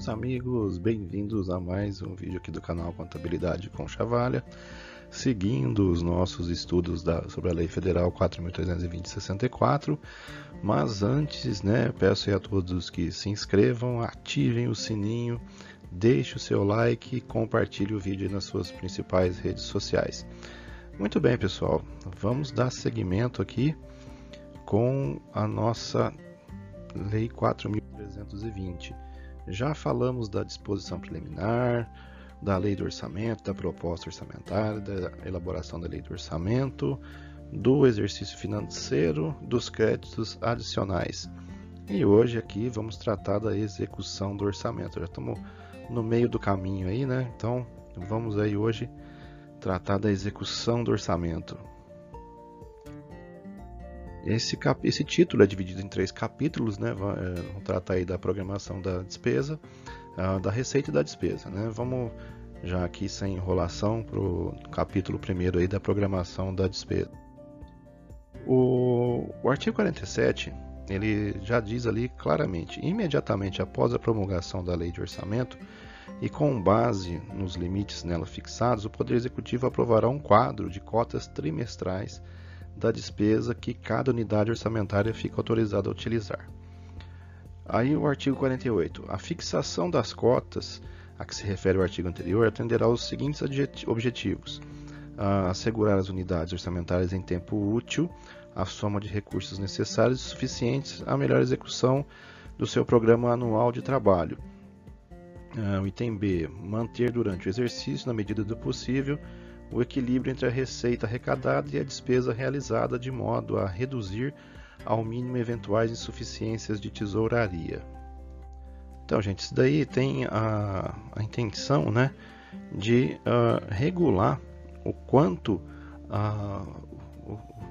meus amigos, bem-vindos a mais um vídeo aqui do canal Contabilidade com Chavalha, seguindo os nossos estudos da, sobre a Lei Federal 4.320-64, mas antes, né, peço a todos que se inscrevam, ativem o sininho, deixe o seu like e compartilhe o vídeo nas suas principais redes sociais. Muito bem, pessoal, vamos dar seguimento aqui com a nossa Lei 4.320. Já falamos da disposição preliminar, da lei do orçamento, da proposta orçamentária, da elaboração da lei do orçamento, do exercício financeiro, dos créditos adicionais. E hoje aqui vamos tratar da execução do orçamento. Já estamos no meio do caminho aí, né? Então vamos aí hoje tratar da execução do orçamento. Esse, cap... Esse título é dividido em três capítulos, né? Vamos é, tratar aí da programação da despesa, da receita e da despesa, né? Vamos já aqui sem enrolação para o capítulo primeiro aí da programação da despesa. O, o artigo 47 ele já diz ali claramente, imediatamente após a promulgação da lei de orçamento e com base nos limites nela fixados, o Poder Executivo aprovará um quadro de cotas trimestrais da despesa que cada unidade orçamentária fica autorizada a utilizar. Aí o artigo 48. A fixação das cotas a que se refere o artigo anterior atenderá aos seguintes objetivos: a assegurar as unidades orçamentárias em tempo útil a soma de recursos necessários e suficientes à melhor execução do seu programa anual de trabalho. O item B. Manter durante o exercício, na medida do possível, o equilíbrio entre a receita arrecadada e a despesa realizada, de modo a reduzir ao mínimo eventuais insuficiências de tesouraria. Então, gente, isso daí tem a, a intenção né, de uh, regular o quanto a,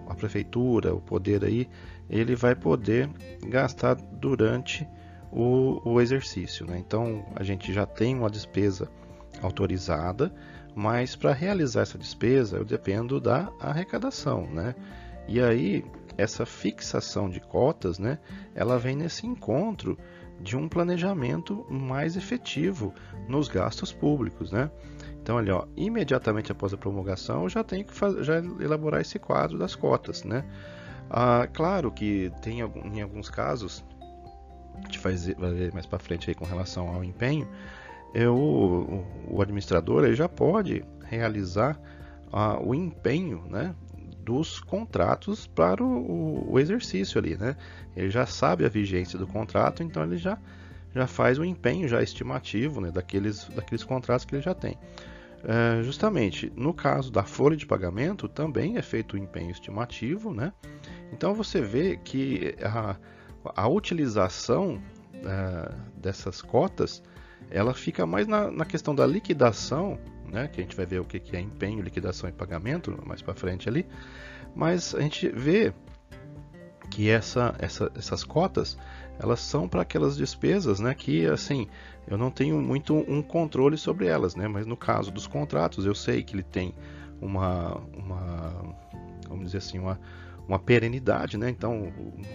a prefeitura, o poder aí, ele vai poder gastar durante o, o exercício. Né? Então, a gente já tem uma despesa autorizada, mas para realizar essa despesa eu dependo da arrecadação, né? E aí essa fixação de cotas, né? Ela vem nesse encontro de um planejamento mais efetivo nos gastos públicos, né? Então, ali, ó, imediatamente após a promulgação, eu já tenho que fazer, já elaborar esse quadro das cotas, né? Ah, claro que tem em alguns casos, a gente vai ver mais para frente aí com relação ao empenho, eu, o, o administrador ele já pode realizar uh, o empenho né, dos contratos para o, o, exercício ali. Né? Ele já sabe a vigência do contrato, então ele já, já faz o empenho já estimativo né, daqueles, daqueles contratos que ele já tem. Uh, justamente no caso da folha de pagamento também é feito o empenho estimativo, né? Então você vê que a, a utilização uh, dessas cotas ela fica mais na, na questão da liquidação, né, que a gente vai ver o que, que é empenho, liquidação e pagamento mais para frente ali, mas a gente vê que essa, essa, essas cotas elas são para aquelas despesas, né, que assim eu não tenho muito um controle sobre elas, né, mas no caso dos contratos eu sei que ele tem uma, uma vamos dizer assim uma, uma perenidade, né, então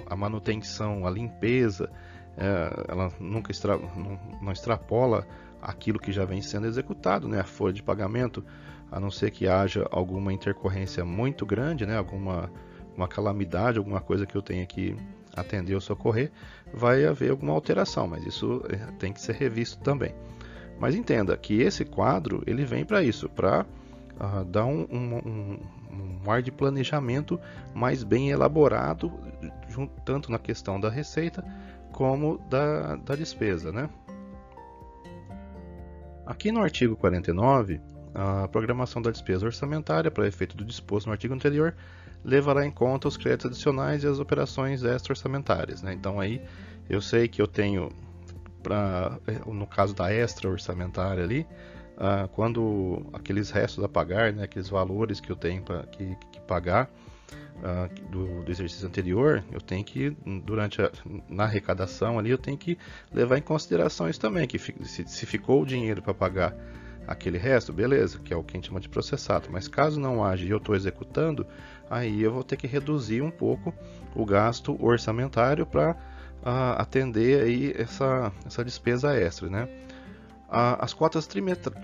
a manutenção, a limpeza é, ela nunca extra, não, não, extrapola aquilo que já vem sendo executado, né? A folha de pagamento, a não ser que haja alguma intercorrência muito grande, né? Alguma uma calamidade, alguma coisa que eu tenha que atender ou socorrer, vai haver alguma alteração, mas isso é, tem que ser revisto também. Mas entenda que esse quadro ele vem para isso, para uh, ah, dar um, um, um, um, ar de planejamento mais bem elaborado, tanto na questão da receita como da, da despesa. Né? Aqui no artigo 49, a programação da despesa orçamentária, para efeito do disposto no artigo anterior, levará em conta os créditos adicionais e as operações extra-orçamentárias. Né? Então aí eu sei que eu tenho, pra, no caso da extra-orçamentária ali, ah, quando aqueles restos a pagar, né, aqueles valores que eu tenho para que, que pagar, uh, do, do, exercício anterior, eu tenho que, durante a, na arrecadação ali, eu tenho que levar em consideração isso também, que se, se ficou o dinheiro para pagar aquele resto, beleza, que é o que a gente chama de processado. Mas caso não haja e eu estou executando, aí eu vou ter que reduzir um pouco o gasto orçamentário para uh, atender aí essa, essa despesa extra, né? as cotas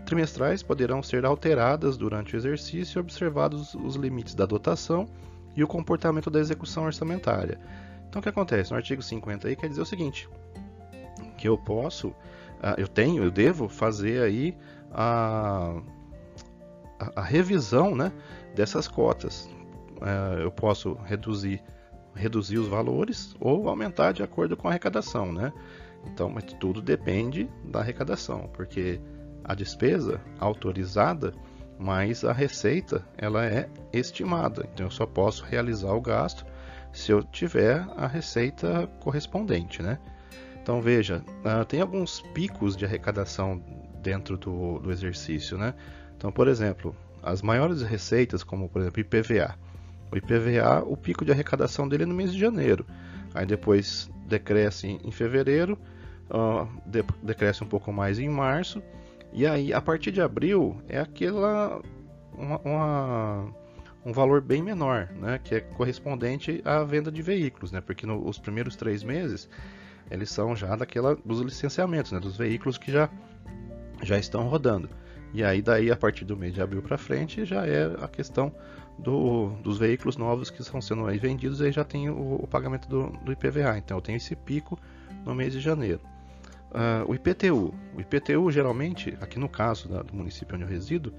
trimestrais poderão ser alteradas durante o exercício, observados os limites da dotação e o comportamento da execução orçamentária. Então, o que acontece? No artigo 50 aí quer dizer o seguinte, que eu posso, ah, eu tenho, eu devo fazer aí a, a, a revisão né, dessas cotas. É, eu posso reduzir, reduzir os valores ou aumentar de acordo com a arrecadação, né? Então, mas tudo depende da arrecadação, porque a despesa autorizada mais a receita ela é estimada. Então eu só posso realizar o gasto se eu tiver a receita correspondente, né? Então veja, uh, tem alguns picos de arrecadação dentro do, do exercício, né? Então, por exemplo, as maiores receitas, como por exemplo IPVA. O IPVA, o pico de arrecadação dele é no mês de janeiro. Aí depois decresce em fevereiro, uh, decresce um pouco mais em março, e aí a partir de abril é aquela uma, uma, um valor bem menor, né, que é correspondente à venda de veículos, né, porque nos primeiros três meses eles são já daquela dos licenciamentos, né, dos veículos que já já estão rodando. E aí daí a partir do mês de abril para frente já é a questão do, dos veículos novos que estão sendo vendidos, aí já tem o, o pagamento do, do, IPVA. Então eu tenho esse pico no mês de janeiro. Uh, o IPTU. O IPTU geralmente, aqui no caso da, do município onde eu resido,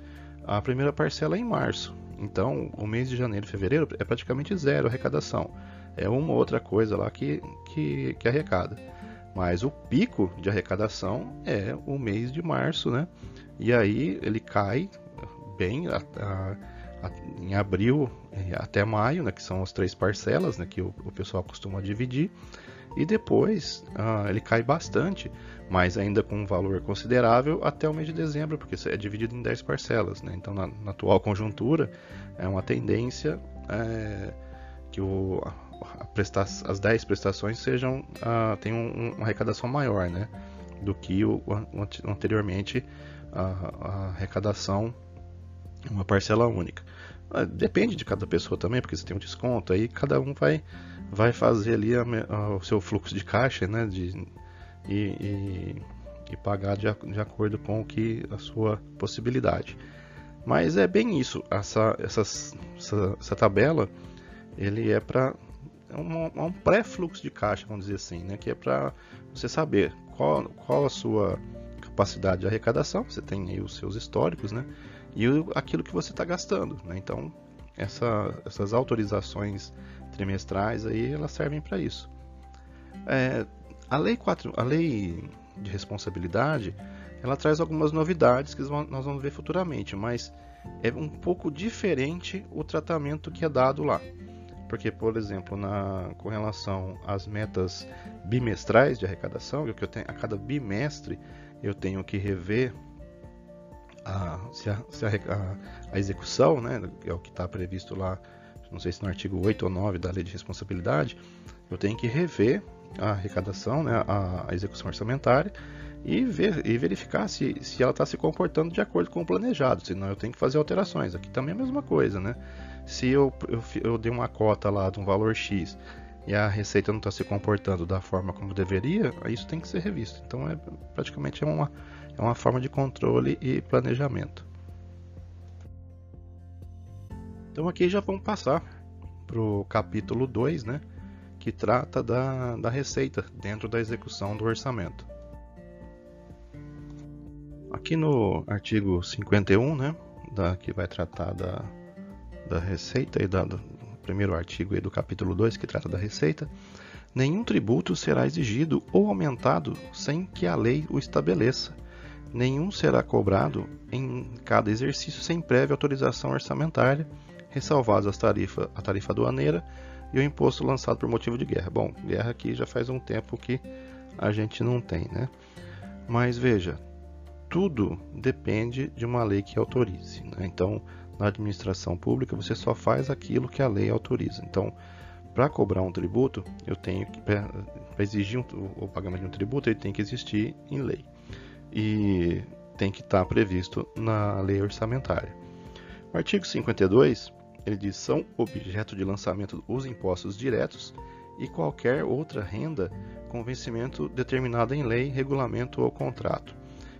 a primeira parcela é em março. Então o mês de janeiro e fevereiro é praticamente zero arrecadação. É uma outra coisa lá que, que, que arrecada. Mas o pico de arrecadação é o mês de março, né? E aí ele cai bem a, a, em abril eh, até maio, né, que são as três parcelas né, que o, o pessoal costuma dividir, e depois ah, ele cai bastante, mas ainda com um valor considerável até o mês de dezembro, porque é dividido em 10 parcelas. Né? Então, na, na, atual conjuntura, é uma tendência é, que o, presta as 10 prestações sejam ah, tenham uma arrecadação maior né? do que o, o anteriormente a, a arrecadação uma parcela única. Ah, depende de cada pessoa também, porque você tem um desconto, aí cada um vai, vai fazer ali a, a, o seu fluxo de caixa, né? De, e, e, e pagar de, de, acordo com o que a sua possibilidade. Mas é bem isso, essa, essa, essa, essa tabela ele é para é um, é um pré-fluxo de caixa, vamos dizer assim, né? que é para você saber qual, qual a sua capacidade de arrecadação, você tem aí os seus históricos, né? e aquilo que você está gastando. Né? Então, essa, essas autorizações trimestrais aí, elas servem para isso. É, a, lei 4, a lei de responsabilidade ela traz algumas novidades que nós vamos ver futuramente, mas é um pouco diferente o tratamento que é dado lá. Porque, por exemplo, na, com relação às metas bimestrais de arrecadação, que eu tenho, a cada bimestre eu tenho que rever a, se, a, se a, a, execução, né, é o que está previsto lá, não sei se no artigo 8 ou 9 da Lei de Responsabilidade, eu tenho que rever a arrecadação, né, a, execução orçamentária e, ver, e verificar se, se ela está se comportando de acordo com o planejado, senão eu tenho que fazer alterações. Aqui também é a mesma coisa, né? Se eu, eu, eu dei uma cota lá de um valor X e a receita não está se comportando da forma como deveria, isso tem que ser revisto. Então é praticamente é uma, é uma forma de controle e planejamento. Então aqui já vamos passar para o capítulo 2, né, que trata da, da receita dentro da execução do orçamento. Aqui no artigo 51, né, da, que vai tratar da, da receita e da, do primeiro artigo do capítulo 2 que trata da receita, nenhum tributo será exigido ou aumentado sem que a lei o estabeleça, nenhum será cobrado em cada exercício sem prévia autorização orçamentária, ressalvadas as tarifa, a tarifa aduaneira e o imposto lançado por motivo de guerra. Bom, guerra aqui já faz um tempo que a gente não tem, né? Mas veja, tudo depende de uma lei que autorize. Né? Então, na administração pública, você só faz aquilo que a lei autoriza. Então, para cobrar um tributo, eu tenho que exigir um, o pagamento de um tributo, ele tem que existir em lei e tem que estar previsto na lei orçamentária. O artigo 52 ele diz são objeto de lançamento os impostos diretos e qualquer outra renda com vencimento determinado em lei, regulamento ou contrato.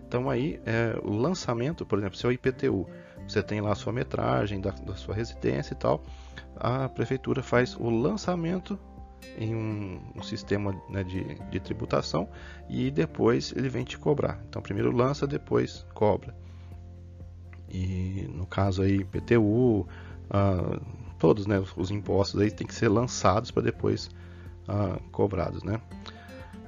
Então aí é, o lançamento, por exemplo, seu IPTU, você tem lá a sua metragem da, da sua residência e tal, a prefeitura faz o lançamento em um, um sistema né, de, de, tributação e depois ele vem te cobrar. Então primeiro lança, depois cobra. E no caso aí IPTU, ah, todos né, os, os, impostos aí tem que ser lançados para depois ah, cobrados, né?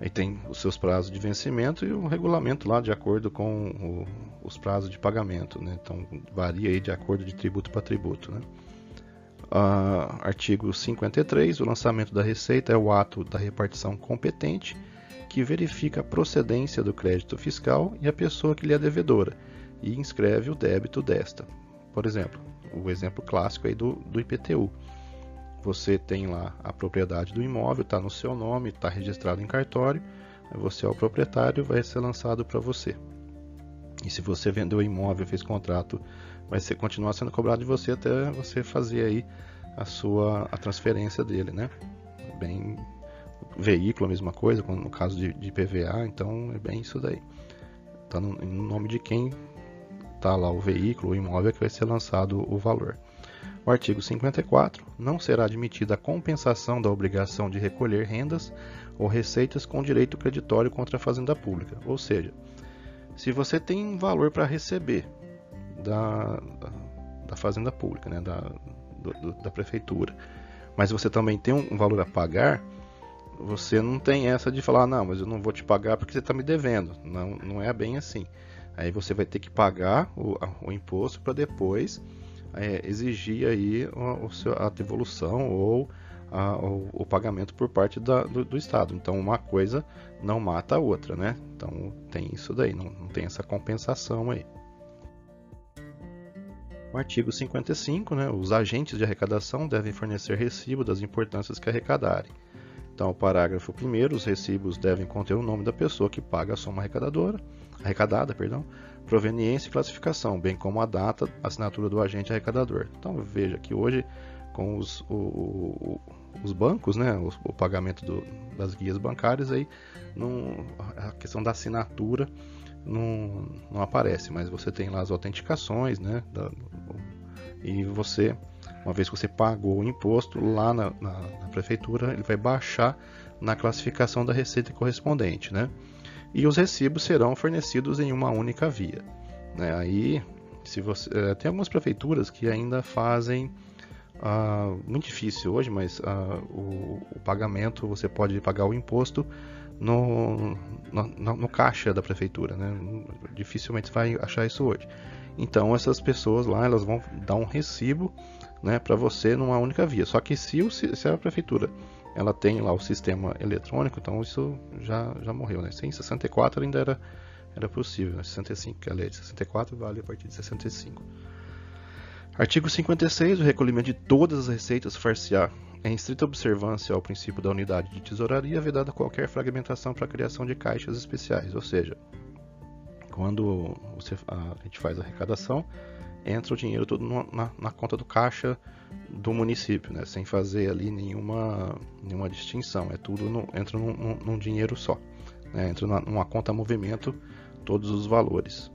Aí tem os seus prazos de vencimento e o regulamento lá de acordo com o, os prazos de pagamento, né? Então varia aí de acordo de tributo para tributo, né? Uh, artigo 53, o lançamento da receita é o ato da repartição competente que verifica a procedência do crédito fiscal e a pessoa que lhe é devedora e inscreve o débito desta. Por exemplo, o exemplo clássico aí do, do IPTU você tem lá a propriedade do imóvel, está no seu nome, está registrado em cartório, você é o proprietário, vai ser lançado para você. E se você vendeu o imóvel, fez contrato, vai ser, continuar sendo cobrado de você até você fazer aí a sua a transferência dele, né? Bem, veículo a mesma coisa, no caso de, de PVA, então é bem isso daí. Está no, no nome de quem está lá o veículo, o imóvel que vai ser lançado o valor. O artigo 54 não será admitida a compensação da obrigação de recolher rendas ou receitas com direito creditório contra a fazenda pública. Ou seja, se você tem um valor para receber da, da fazenda pública, né, da, do, da prefeitura, mas você também tem um valor a pagar, você não tem essa de falar, não, mas eu não vou te pagar porque você está me devendo. Não, não é bem assim. Aí você vai ter que pagar o, o imposto para depois é, exigir aí a, a devolução ou a, o, o, pagamento por parte da, do, do, Estado. Então uma coisa não mata a outra, né? Então tem isso daí, não, não tem essa compensação aí. O artigo 55, né, os agentes de arrecadação devem fornecer recibo das importâncias que arrecadarem. Então, o parágrafo 1 os recibos devem conter o nome da pessoa que paga a soma arrecadadora, arrecadada, perdão, proveniência e classificação, bem como a data, assinatura do agente arrecadador. Então, veja que hoje, com os, o, o, os bancos, né, o, o pagamento do, das guias bancárias, aí, não, a questão da assinatura não, não aparece, mas você tem lá as autenticações, né, da, e você uma vez que você pagou o imposto lá na, na, na, prefeitura, ele vai baixar na classificação da receita correspondente, né? E os recibos serão fornecidos em uma única via. Né? Aí, se você é, tem algumas prefeituras que ainda fazem ah, muito difícil hoje, mas ah, o, o, pagamento você pode pagar o imposto no, no, no caixa da prefeitura, né? Dificilmente vai achar isso hoje. Então essas pessoas lá elas vão dar um recibo né, para você numa única via. Só que se, o, se a prefeitura ela tem lá o sistema eletrônico, então isso já, já morreu. Né? Em 64 ainda era, era possível, né? 65, que a lei de 64 vale a partir de 65. Artigo 56. O recolhimento de todas as receitas far-se-á em estrita observância ao princípio da unidade de tesouraria, vedada qualquer fragmentação para a criação de caixas especiais. Ou seja, quando a gente faz a arrecadação, entra o dinheiro todo na, na, conta do caixa do município, né? sem fazer ali nenhuma, nenhuma distinção. É tudo no, entra num, num, num, dinheiro só. Né? Entra na, numa conta movimento todos os valores.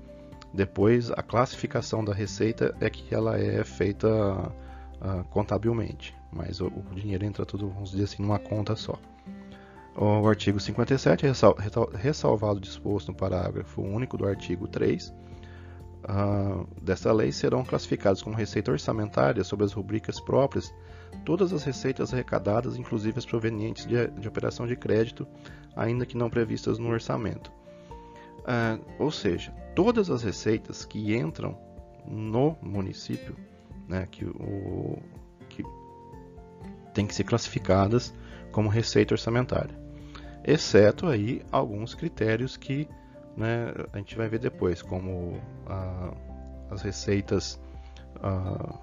Depois, a classificação da receita é que ela é feita uh, contabilmente, mas o, o, dinheiro entra tudo, vamos dizer assim, numa conta só. O artigo 57 é ressalvado disposto no parágrafo único do artigo 3 uh, dessa lei serão classificados como receita orçamentária sob as rubricas próprias todas as receitas arrecadadas, inclusive as provenientes de, de operação de crédito, ainda que não previstas no orçamento. Uh, ou seja, todas as receitas que entram no município, né, que, o, que tem que ser classificadas como receita orçamentária, exceto aí alguns critérios que né, a gente vai ver depois, como ah, as receitas ah,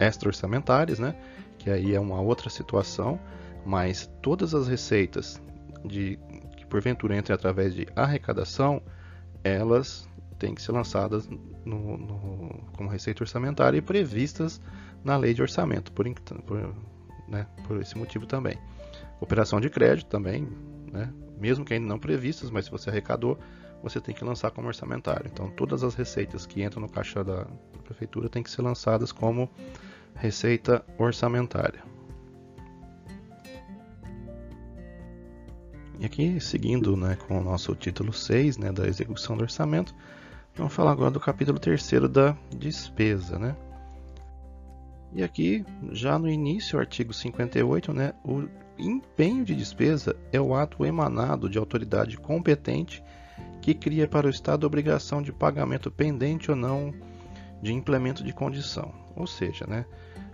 extra-orçamentárias, né, que aí é uma outra situação, mas todas as receitas de, que porventura entrem através de arrecadação, elas têm que ser lançadas no, no, como receita orçamentária e previstas na lei de orçamento, por, por, né, por esse motivo também. Operação de crédito também, né? Mesmo que ainda não previstas, mas se você arrecadou, você tem que lançar como orçamentário. Então, todas as receitas que entram no caixa da prefeitura têm que ser lançadas como receita orçamentária. E aqui, seguindo né, com o nosso título 6 né, da execução do orçamento, vamos falar agora do capítulo 3 da despesa. Né? E aqui, já no início, artigo 58, né, o empenho de despesa é o ato emanado de autoridade competente que cria para o Estado a obrigação de pagamento pendente ou não de implemento de condição. Ou seja, né,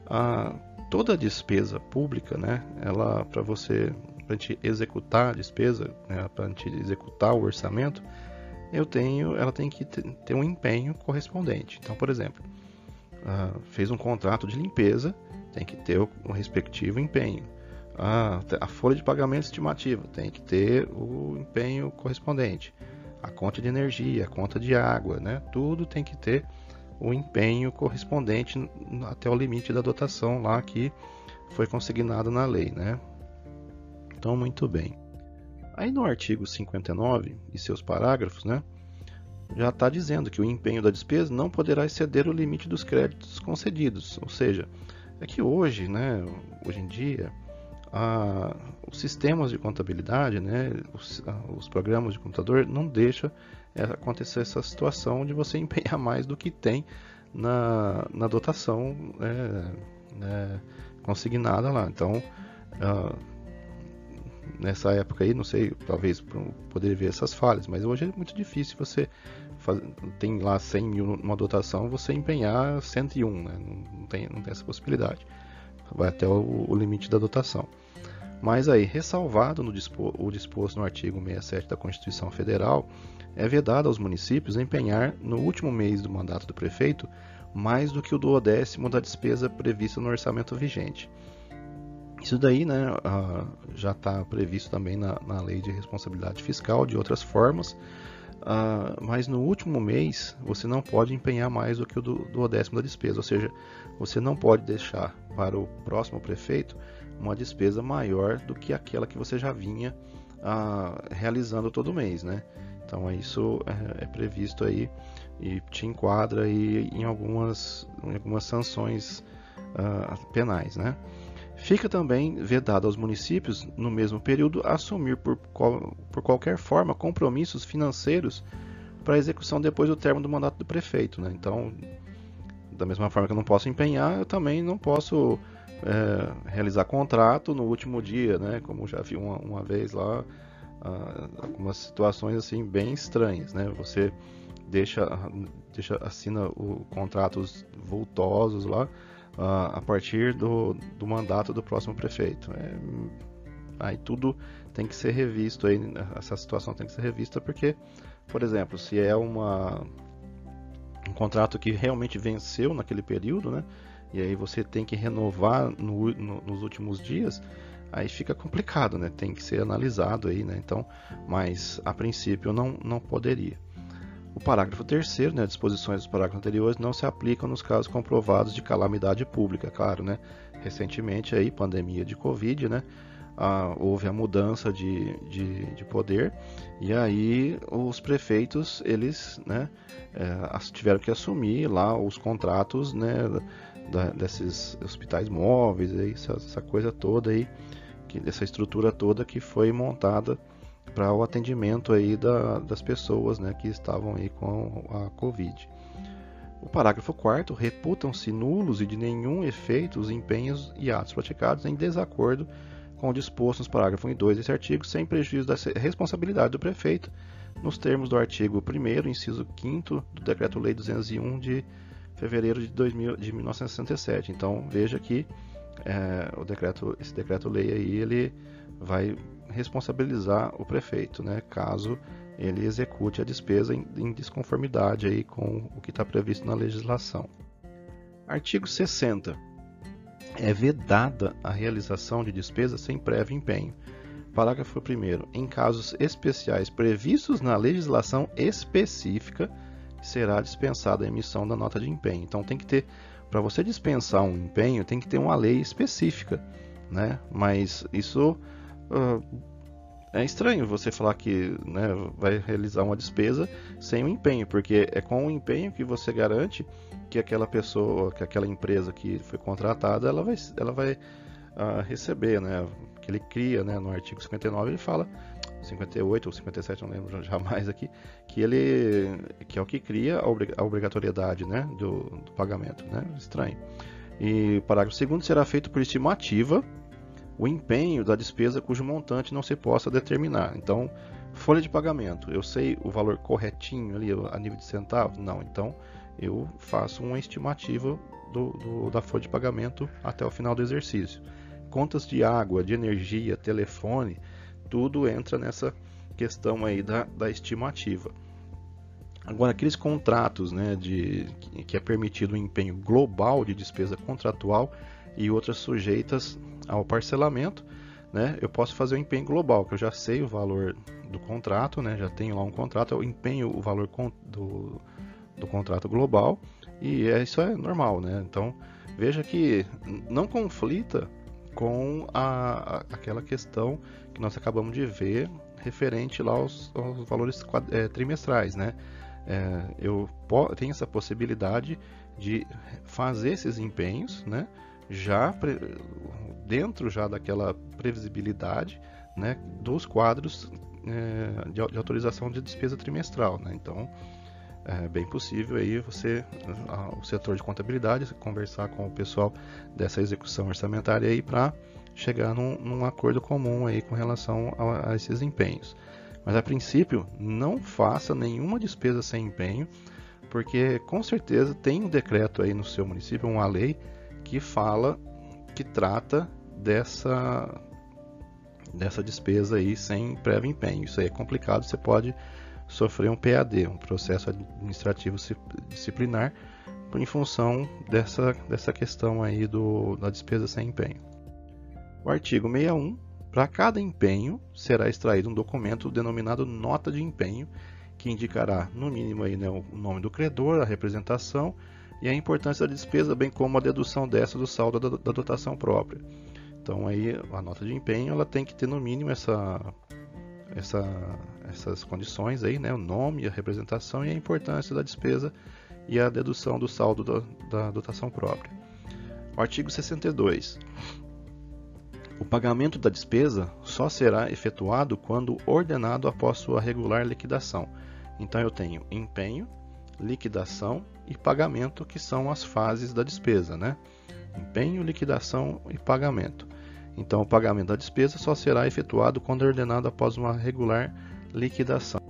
a, toda despesa pública, né, ela para você para a gente executar a despesa, né, para a gente executar o orçamento, eu tenho, ela tem que ter um empenho correspondente. Então, por exemplo, fez um contrato de limpeza, tem que ter o, o respectivo empenho. Uh, a folha de pagamento estimativa tem que ter o empenho correspondente. A conta de energia, a conta de água, né? tudo tem que ter o empenho correspondente até o limite da dotação lá que foi consignado na lei. Né? Então, muito bem. Aí no artigo 59 e seus parágrafos, né, já está dizendo que o empenho da despesa não poderá exceder o limite dos créditos concedidos. Ou seja, é que hoje, né, hoje em dia, a, os sistemas de contabilidade, né, os, a, os, programas de computador não deixam é, acontecer essa situação de você empenhar mais do que tem na, na dotação é, né, consignada lá. Então, uh, nessa época aí, não sei, talvez poder ver essas falhas, mas hoje é muito difícil você faz, tem lá 100 mil numa dotação, você empenhar 101, né? não, tem, não tem essa possibilidade, vai até o limite da dotação. Mas aí, ressalvado no o disposto no artigo 67 da Constituição Federal, é vedado aos municípios empenhar no último mês do mandato do prefeito mais do que o duodécimo da despesa prevista no orçamento vigente. Isso daí né, já está previsto também na, na, lei de responsabilidade fiscal de outras formas, uh, mas no último mês você não pode empenhar mais do que o do, do décimo da despesa, ou seja, você não pode deixar para o próximo prefeito uma despesa maior do que aquela que você já vinha uh, realizando todo mês, né? Então isso é, é, previsto aí e te enquadra aí em algumas, em algumas sanções penais, né? Fica também vedado aos municípios, no mesmo período, assumir por, qual, por qualquer forma compromissos financeiros para execução depois do término do mandato do prefeito. Né? Então, da mesma forma que eu não posso empenhar, eu também não posso é, realizar contrato no último dia, né? como já vi uma, uma vez lá, ah, algumas situações assim bem estranhas. Né? Você deixa, deixa assina o, contratos vultosos lá a partir do, do mandato do próximo prefeito. É, aí tudo tem que ser revisto, aí, essa situação tem que ser revista porque, por exemplo, se é uma, um contrato que realmente venceu naquele período, né, e aí você tem que renovar no, no, nos últimos dias, aí fica complicado, né, tem que ser analisado aí, né, então, mas a princípio não, não poderia. O parágrafo 3 né, disposições dos parágrafos anteriores não se aplicam nos casos comprovados de calamidade pública, claro, né? Recentemente aí, pandemia de Covid, né? Ah, houve a mudança de, de, de, poder e aí os prefeitos eles né, é, tiveram que assumir lá os contratos né, da, desses hospitais móveis, aí, essa, essa coisa toda aí, que, essa estrutura toda que foi montada para o atendimento aí da, das pessoas né, que estavam aí com a Covid. O parágrafo 4 reputam-se nulos e de nenhum efeito os empenhos e atos praticados em desacordo com o disposto nos parágrafos 1 e 2 desse artigo, sem prejuízo da responsabilidade do prefeito, nos termos do artigo 1 inciso 5 do Decreto-Lei 201 de fevereiro de, 2000, de 1967. Então, veja que é, o decreto, esse decreto-lei aí, ele vai responsabilizar o prefeito, né, caso ele execute a despesa em, em desconformidade aí com o que está previsto na legislação. Artigo 60. É vedada a realização de despesa sem prévio empenho. Parágrafo 1. Em casos especiais previstos na legislação específica, será dispensada a emissão da nota de empenho. Então tem que ter, para você dispensar um empenho, tem que ter uma lei específica, né? Mas isso uh, é estranho você falar que né, vai realizar uma despesa sem o empenho, porque é com o empenho que você garante que aquela pessoa, que aquela empresa que foi contratada, ela vai, ela vai uh, receber, né? Que ele cria, né? No artigo 59 ele fala 58 ou 57, não lembro jamais aqui, que ele que é o que cria a obrigatoriedade, né, do, do pagamento, né? Estranho. E parágrafo segundo será feito por estimativa o empenho da despesa cujo montante não se possa determinar. Então, folha de pagamento, eu sei o valor corretinho ali a nível de centavo? Não, então eu faço uma estimativa do, do, da folha de pagamento até o final do exercício. Contas de água, de energia, telefone, tudo entra nessa questão aí da, da estimativa. Agora, aqueles contratos né, de, que é permitido o um empenho global de despesa contratual e outras sujeitas ao parcelamento, né, eu posso fazer o empenho global, que eu já sei o valor do contrato, né, já tenho lá um contrato, eu empenho o valor do, do contrato global e é, isso é normal. Né? Então, veja que não conflita com a, aquela questão que nós acabamos de ver referente lá aos, aos valores é, trimestrais, né? É, eu tenho essa possibilidade de fazer esses empenhos, né? Já dentro já daquela previsibilidade, né? Dos quadros é, de, de, autorização de despesa trimestral, né? Então é bem possível aí você, o setor de contabilidade, conversar com o pessoal dessa execução orçamentária aí para chegar num, num, acordo comum aí com relação a, a, esses empenhos. Mas a princípio, não faça nenhuma despesa sem empenho, porque com certeza tem um decreto aí no seu município, uma lei que fala, que trata dessa dessa despesa aí sem prévio empenho. Isso aí é complicado, você pode sofrer um PAD, um processo administrativo disciplinar, em função dessa, dessa questão aí do, da despesa sem empenho. O artigo 61, para cada empenho será extraído um documento denominado nota de empenho, que indicará no mínimo aí, né, o nome do credor, a representação e a importância da despesa, bem como a dedução dessa do saldo da, da dotação própria. Então aí a nota de empenho ela tem que ter no mínimo essa, essa essas condições aí, né, o nome, a representação e a importância da despesa e a dedução do saldo da, da dotação própria. O artigo 62. O pagamento da despesa só será efetuado quando ordenado após sua regular liquidação. Então eu tenho empenho, liquidação e pagamento, que são as fases da despesa, né? Empenho, liquidação e pagamento. Então o pagamento da despesa só será efetuado quando ordenado após uma regular liquidação.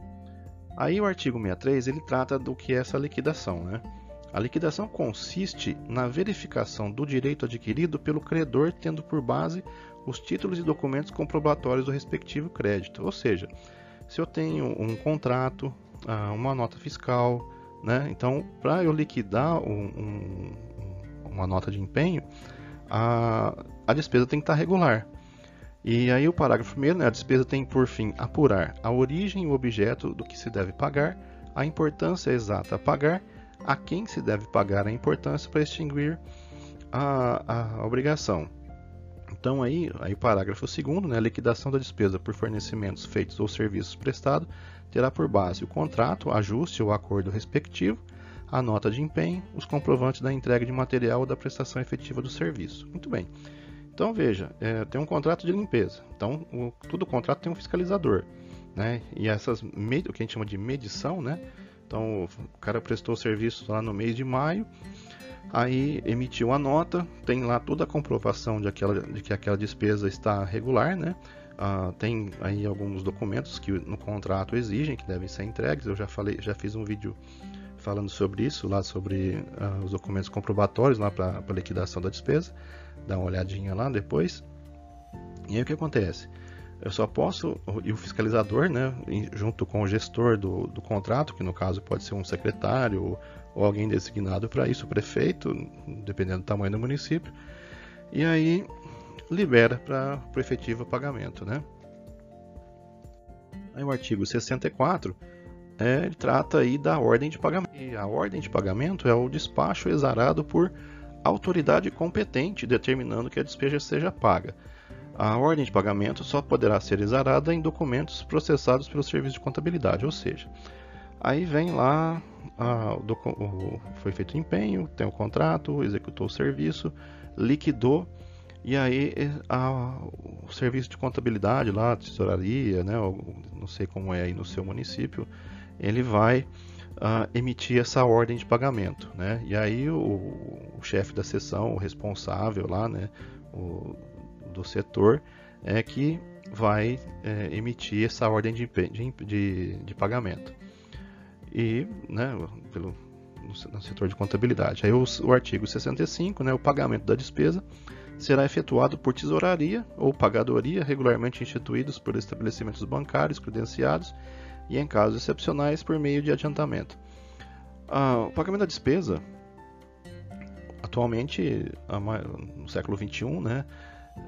Aí o artigo 63 ele trata do que é essa liquidação. Né? A liquidação consiste na verificação do direito adquirido pelo credor, tendo por base os títulos e documentos comprobatórios do respectivo crédito. Ou seja, se eu tenho um contrato, ah, uma nota fiscal, né? então para eu liquidar um, um, uma nota de empenho, a, a despesa tem que estar regular. E aí o parágrafo primeiro, né, a despesa tem por fim apurar a origem e o objeto do que se deve pagar, a importância exata a pagar, a quem se deve pagar a importância para extinguir a, a obrigação. Então aí, aí parágrafo segundo, né, a liquidação da despesa por fornecimentos feitos ou serviços prestados terá por base o contrato, ajuste ou acordo respectivo, a nota de empenho, os comprovantes da entrega de material ou da prestação efetiva do serviço. Muito bem. Então veja, é, tem um contrato de limpeza. Então o, todo contrato tem um fiscalizador, né? E essas o que a gente chama de medição, né? Então o cara prestou serviço lá no mês de maio, aí emitiu a nota, tem lá toda a comprovação de, aquela, de que aquela despesa está regular, né? Ah, tem aí alguns documentos que no contrato exigem que devem ser entregues. Eu já falei, já fiz um vídeo falando sobre isso, lá sobre ah, os documentos comprobatórios lá para liquidação da despesa dá uma olhadinha lá depois. E aí o que acontece? Eu só posso, e o fiscalizador, né, junto com o gestor do, do contrato, que no caso pode ser um secretário ou alguém designado para isso, o prefeito, dependendo do tamanho do município, e aí libera para o efetivo pagamento. Né? Aí o artigo 64 é, ele trata aí da ordem de pagamento. E a ordem de pagamento é o despacho exarado por autoridade competente determinando que a despesa seja paga. A ordem de pagamento só poderá ser exarada em documentos processados pelo serviço de contabilidade, ou seja, aí vem lá, a, o, foi feito empenho, tem o contrato, executou o serviço, liquidou, e aí a, o serviço de contabilidade lá, tesouraria, né, não sei como é aí no seu município, ele vai uh, emitir essa ordem de pagamento, né? E aí o, o chefe da seção, o responsável lá, né, o, do setor é que vai é, emitir essa ordem de, de, de, pagamento. E, né, pelo, no, no, setor de contabilidade. Aí o, o artigo 65, né, o pagamento da despesa será efetuado por tesouraria ou pagadoria regularmente instituídos por estabelecimentos bancários credenciados e, em casos excepcionais, por meio de adiantamento. Ah, o pagamento da despesa, atualmente, no século XXI, né,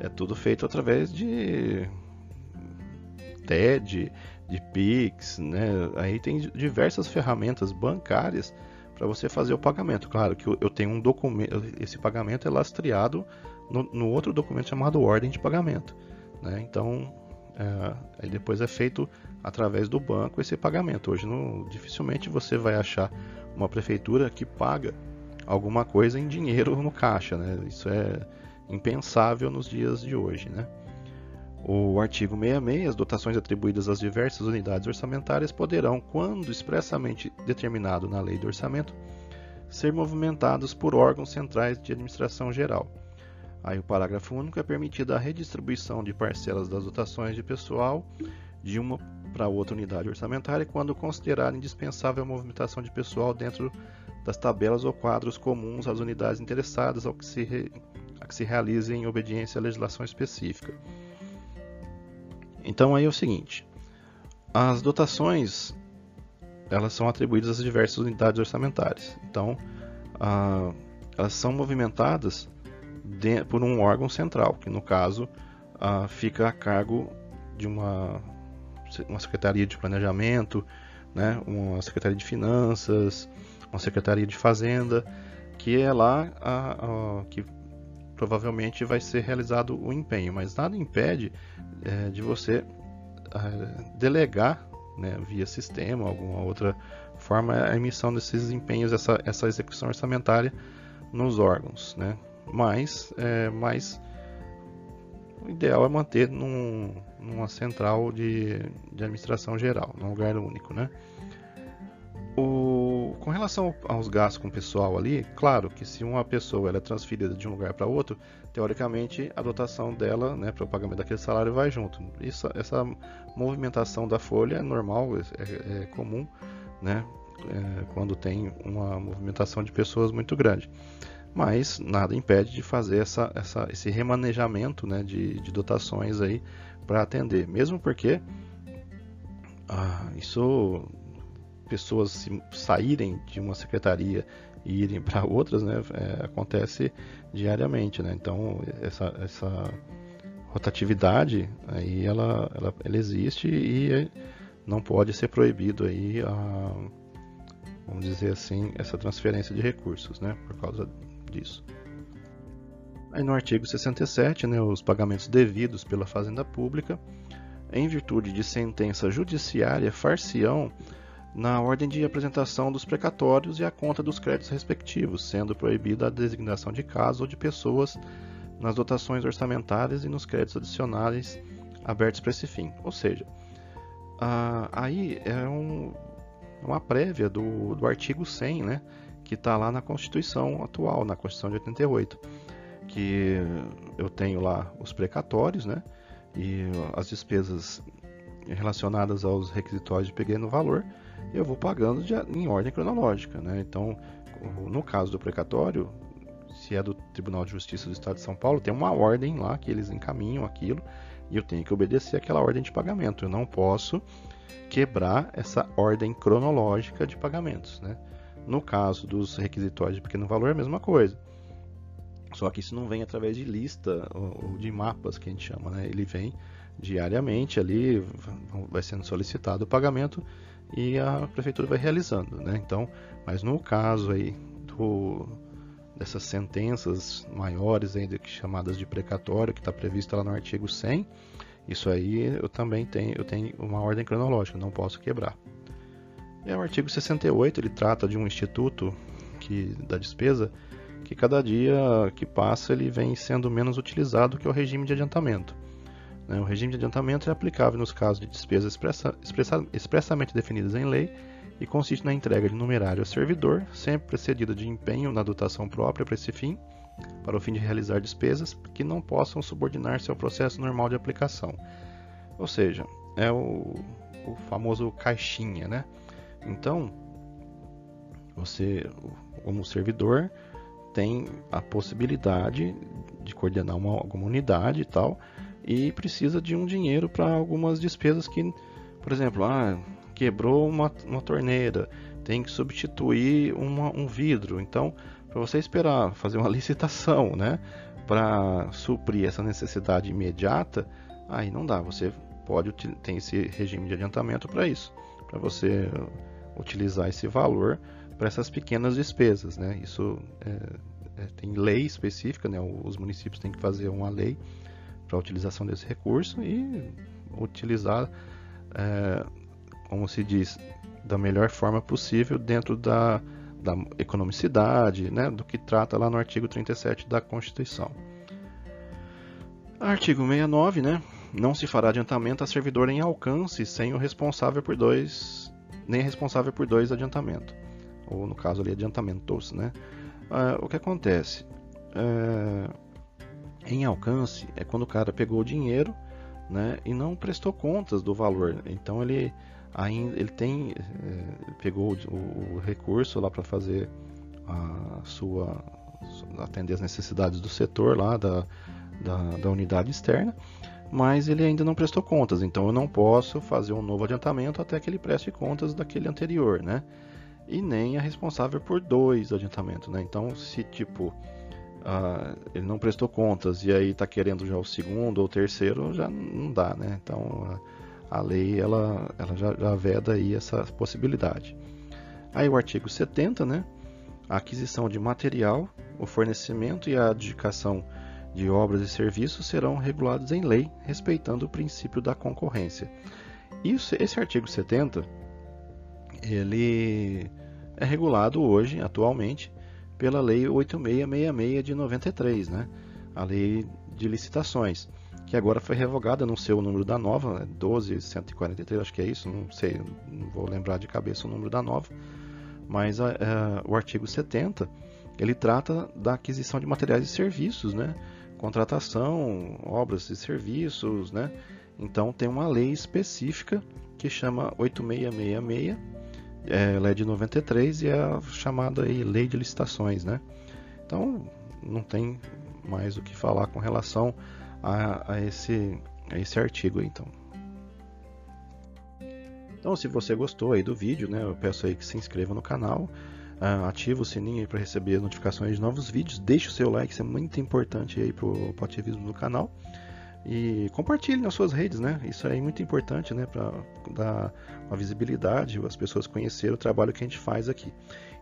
é tudo feito através de TED, de Pix, né? Aí tem diversas ferramentas bancárias para você fazer o pagamento. Claro que eu tenho um documento, esse pagamento é lastreado no, no outro documento chamado ordem de pagamento, né? Então, é, aí depois é feito através do banco esse pagamento. Hoje dificilmente você vai achar uma prefeitura que paga alguma coisa em dinheiro no caixa, né? Isso é impensável nos dias de hoje. Né? O artigo 66, as dotações atribuídas às diversas unidades orçamentárias poderão, quando expressamente determinado na lei do orçamento, ser movimentados por órgãos centrais de administração geral. Aí o parágrafo único é permitida a redistribuição de parcelas das dotações de pessoal de uma para outra unidade orçamentária quando considerar indispensável a movimentação de pessoal dentro das tabelas ou quadros comuns às unidades interessadas ao que se a que se realize em obediência à legislação específica. Então aí é o seguinte, as dotações elas são atribuídas às diversas unidades orçamentárias. Então, ah, elas são movimentadas de, por um órgão central, que no caso ah, fica a cargo de uma, uma secretaria de planejamento, né, uma secretaria de finanças, uma secretaria de fazenda, que é lá a, a, que provavelmente vai ser realizado o empenho, mas nada impede é, de você é, delegar né, via sistema, alguma outra forma, a emissão desses empenhos, essa, essa execução orçamentária nos órgãos. Né? Mas, é, mas o ideal é manter num, numa central de, de administração geral, num lugar único. Né? O, com relação aos gastos com o pessoal ali, claro que se uma pessoa ela é transferida de um lugar para outro, teoricamente a dotação dela né, para o pagamento daquele salário vai junto. Isso, essa movimentação da folha é normal, é, é, é comum, né, é, quando tem uma movimentação de pessoas muito grande. Mas nada impede de fazer essa, essa, esse remanejamento né, de, de dotações aí para atender, mesmo porque ah, isso pessoas saírem de uma secretaria e irem para outras, né, é, acontece diariamente, né? Então essa, essa rotatividade aí ela, ela, ela existe e não pode ser proibido aí a, vamos dizer assim essa transferência de recursos, né? Por causa disso. Aí no artigo 67, né, os pagamentos devidos pela Fazenda Pública, em virtude de sentença judiciária, far-se-ão na ordem de apresentação dos precatórios e a conta dos créditos respectivos, sendo proibida a designação de casos ou de pessoas nas dotações orçamentárias e nos créditos adicionais abertos para esse fim. Ou seja, aí é um, uma prévia do, do artigo 100, né, que está lá na Constituição atual, na Constituição de 88, que eu tenho lá os precatórios, né, e as despesas relacionadas aos requisitórios de pequeno valor, eu vou pagando de, em ordem cronológica. Né? Então, no caso do precatório, se é do Tribunal de Justiça do Estado de São Paulo, tem uma ordem lá que eles encaminham aquilo e eu tenho que obedecer aquela ordem de pagamento. Eu não posso quebrar essa ordem cronológica de pagamentos. Né? No caso dos requisitórios de pequeno valor, é a mesma coisa. Só que isso não vem através de lista ou de mapas que a gente chama, né? Ele vem diariamente ali, vai sendo solicitado o pagamento e a prefeitura vai realizando, né? Então, mas no caso aí do, dessas sentenças maiores ainda chamadas de precatório que está previsto lá no artigo 100 isso aí eu também tenho eu tenho uma ordem cronológica não posso quebrar e o artigo 68 ele trata de um instituto que da despesa que cada dia que passa ele vem sendo menos utilizado que o regime de adiantamento né? o regime de adiantamento é aplicável nos casos de despesas expressa, expressa, expressamente definidas em lei e consiste na entrega de numerário ao servidor, sempre precedida de empenho na dotação própria para esse fim, para o fim de realizar despesas que não possam subordinar-se ao processo normal de aplicação. Ou seja, é o, o famoso caixinha, né? Então, você, como servidor, tem a possibilidade de coordenar uma, alguma unidade e tal, e precisa de um dinheiro para algumas despesas que, por exemplo, ah, quebrou uma, uma torneira, tem que substituir uma, um vidro. Então, para você esperar fazer uma licitação, né, para suprir essa necessidade imediata, aí não dá. Você pode tem esse regime de adiantamento para isso, para você utilizar esse valor para essas pequenas despesas, né? Isso é, é, tem lei específica, né? Os municípios têm que fazer uma lei para a utilização desse recurso e utilizar é, como se diz, da melhor forma possível dentro da, da economicidade, né, do que trata lá no artigo 37 da Constituição. Artigo 69, né, não se fará adiantamento a servidor em alcance sem o responsável por dois, nem responsável por dois adiantamentos, ou no caso ali adiantamentos, né. Ah, o que acontece? É, em alcance é quando o cara pegou o dinheiro, né, e não prestou contas do valor. Então ele ainda ele tem é, pegou o, o, recurso lá para fazer a sua atender as necessidades do setor lá da, da, da, unidade externa, mas ele ainda não prestou contas, então eu não posso fazer um novo adiantamento até que ele preste contas daquele anterior, né? E nem é responsável por dois adiantamentos, né? Então, se tipo uh, ele não prestou contas e aí está querendo já o segundo ou terceiro, já não dá, né? Então uh, a lei ela, ela já, já veda aí essa possibilidade. Aí o artigo 70, né? A aquisição de material, o fornecimento e a adjudicação de obras e serviços serão regulados em lei, respeitando o princípio da concorrência. Isso, esse artigo 70, ele é regulado hoje, atualmente, pela Lei 8666 de 93, né? a Lei de Licitações que agora foi revogada, não sei o número da nova, 12143, acho que é isso, não sei, não vou lembrar de cabeça o número da nova, mas a, a, o artigo 70 ele trata da aquisição de materiais e serviços, né? Contratação, obras e serviços, né? então tem uma lei específica que chama 8666, é, ela é de 93 e é a chamada aí, lei de licitações, né? Então não tem mais o que falar com relação a, a, esse, a esse artigo aí, então. Então, se você gostou aí do vídeo, né, eu peço aí que se inscreva no canal, uh, ative o sininho para receber notificações de novos vídeos, deixe o seu like, isso é muito importante aí para o ativismo do canal. E compartilhe nas suas redes, né? Isso é muito importante, né? Para dar uma visibilidade, as pessoas conhecerem o trabalho que a gente faz aqui.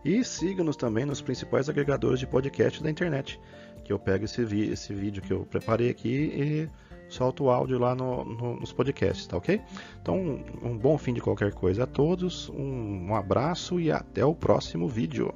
E siga-nos também nos principais agregadores de podcast da internet que eu pego esse, esse vídeo que eu preparei aqui e solto o áudio lá no, no, nos podcasts, tá ok? Então, um, um bom fim de qualquer coisa a todos, um, um abraço e até o próximo vídeo.